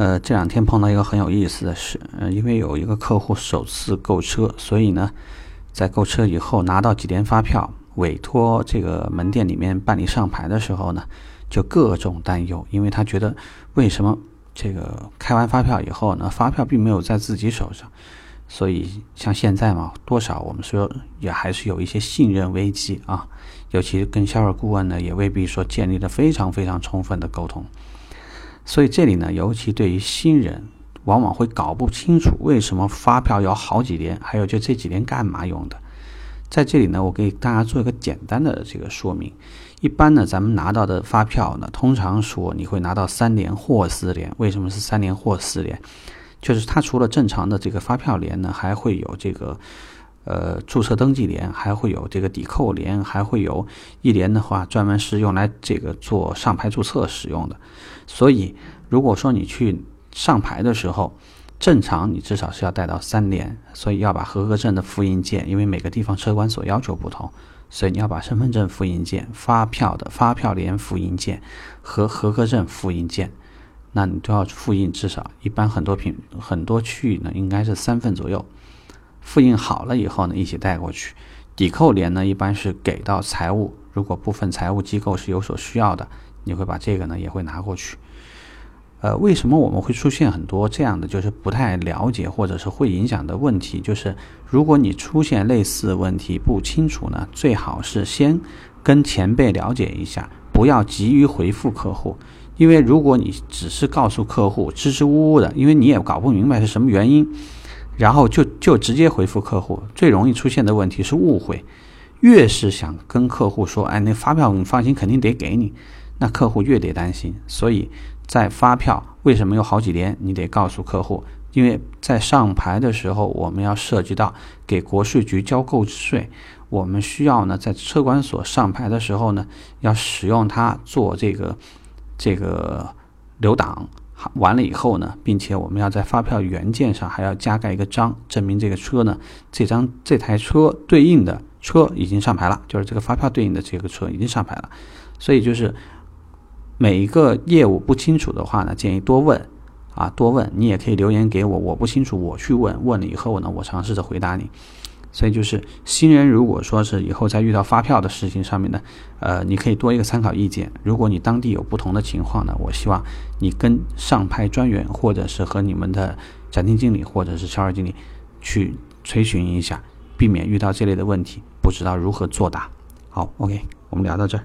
呃，这两天碰到一个很有意思的事，呃，因为有一个客户首次购车，所以呢，在购车以后拿到几联发票，委托这个门店里面办理上牌的时候呢，就各种担忧，因为他觉得为什么这个开完发票以后呢，发票并没有在自己手上，所以像现在嘛，多少我们说也还是有一些信任危机啊，尤其跟销售顾问呢，也未必说建立了非常非常充分的沟通。所以这里呢，尤其对于新人，往往会搞不清楚为什么发票要好几年，还有就这几年干嘛用的。在这里呢，我给大家做一个简单的这个说明。一般呢，咱们拿到的发票呢，通常说你会拿到三联或四联。为什么是三联或四联？就是它除了正常的这个发票联呢，还会有这个。呃，注册登记联还会有这个抵扣联，还会有一联的话，专门是用来这个做上牌注册使用的。所以，如果说你去上牌的时候，正常你至少是要带到三联，所以要把合格证的复印件，因为每个地方车管所要求不同，所以你要把身份证复印件、发票的发票联复印件和合格证复印件，那你都要复印至少，一般很多品很多区域呢，应该是三份左右。复印好了以后呢，一起带过去。抵扣联呢，一般是给到财务，如果部分财务机构是有所需要的，你会把这个呢也会拿过去。呃，为什么我们会出现很多这样的就是不太了解或者是会影响的问题？就是如果你出现类似问题不清楚呢，最好是先跟前辈了解一下，不要急于回复客户，因为如果你只是告诉客户支支吾吾的，因为你也搞不明白是什么原因。然后就就直接回复客户，最容易出现的问题是误会。越是想跟客户说，哎，那发票你放心，肯定得给你，那客户越得担心。所以在发票为什么有好几年，你得告诉客户，因为在上牌的时候，我们要涉及到给国税局交购置税，我们需要呢在车管所上牌的时候呢，要使用它做这个这个留档。完了以后呢，并且我们要在发票原件上还要加盖一个章，证明这个车呢，这张这台车对应的车已经上牌了，就是这个发票对应的这个车已经上牌了。所以就是每一个业务不清楚的话呢，建议多问啊，多问。你也可以留言给我，我不清楚我去问问了以后呢，我尝试着回答你。所以就是新人，如果说是以后在遇到发票的事情上面呢，呃，你可以多一个参考意见。如果你当地有不同的情况呢，我希望你跟上派专员，或者是和你们的展厅经理或者是销售经理去催询一下，避免遇到这类的问题，不知道如何作答。好，OK，我们聊到这儿。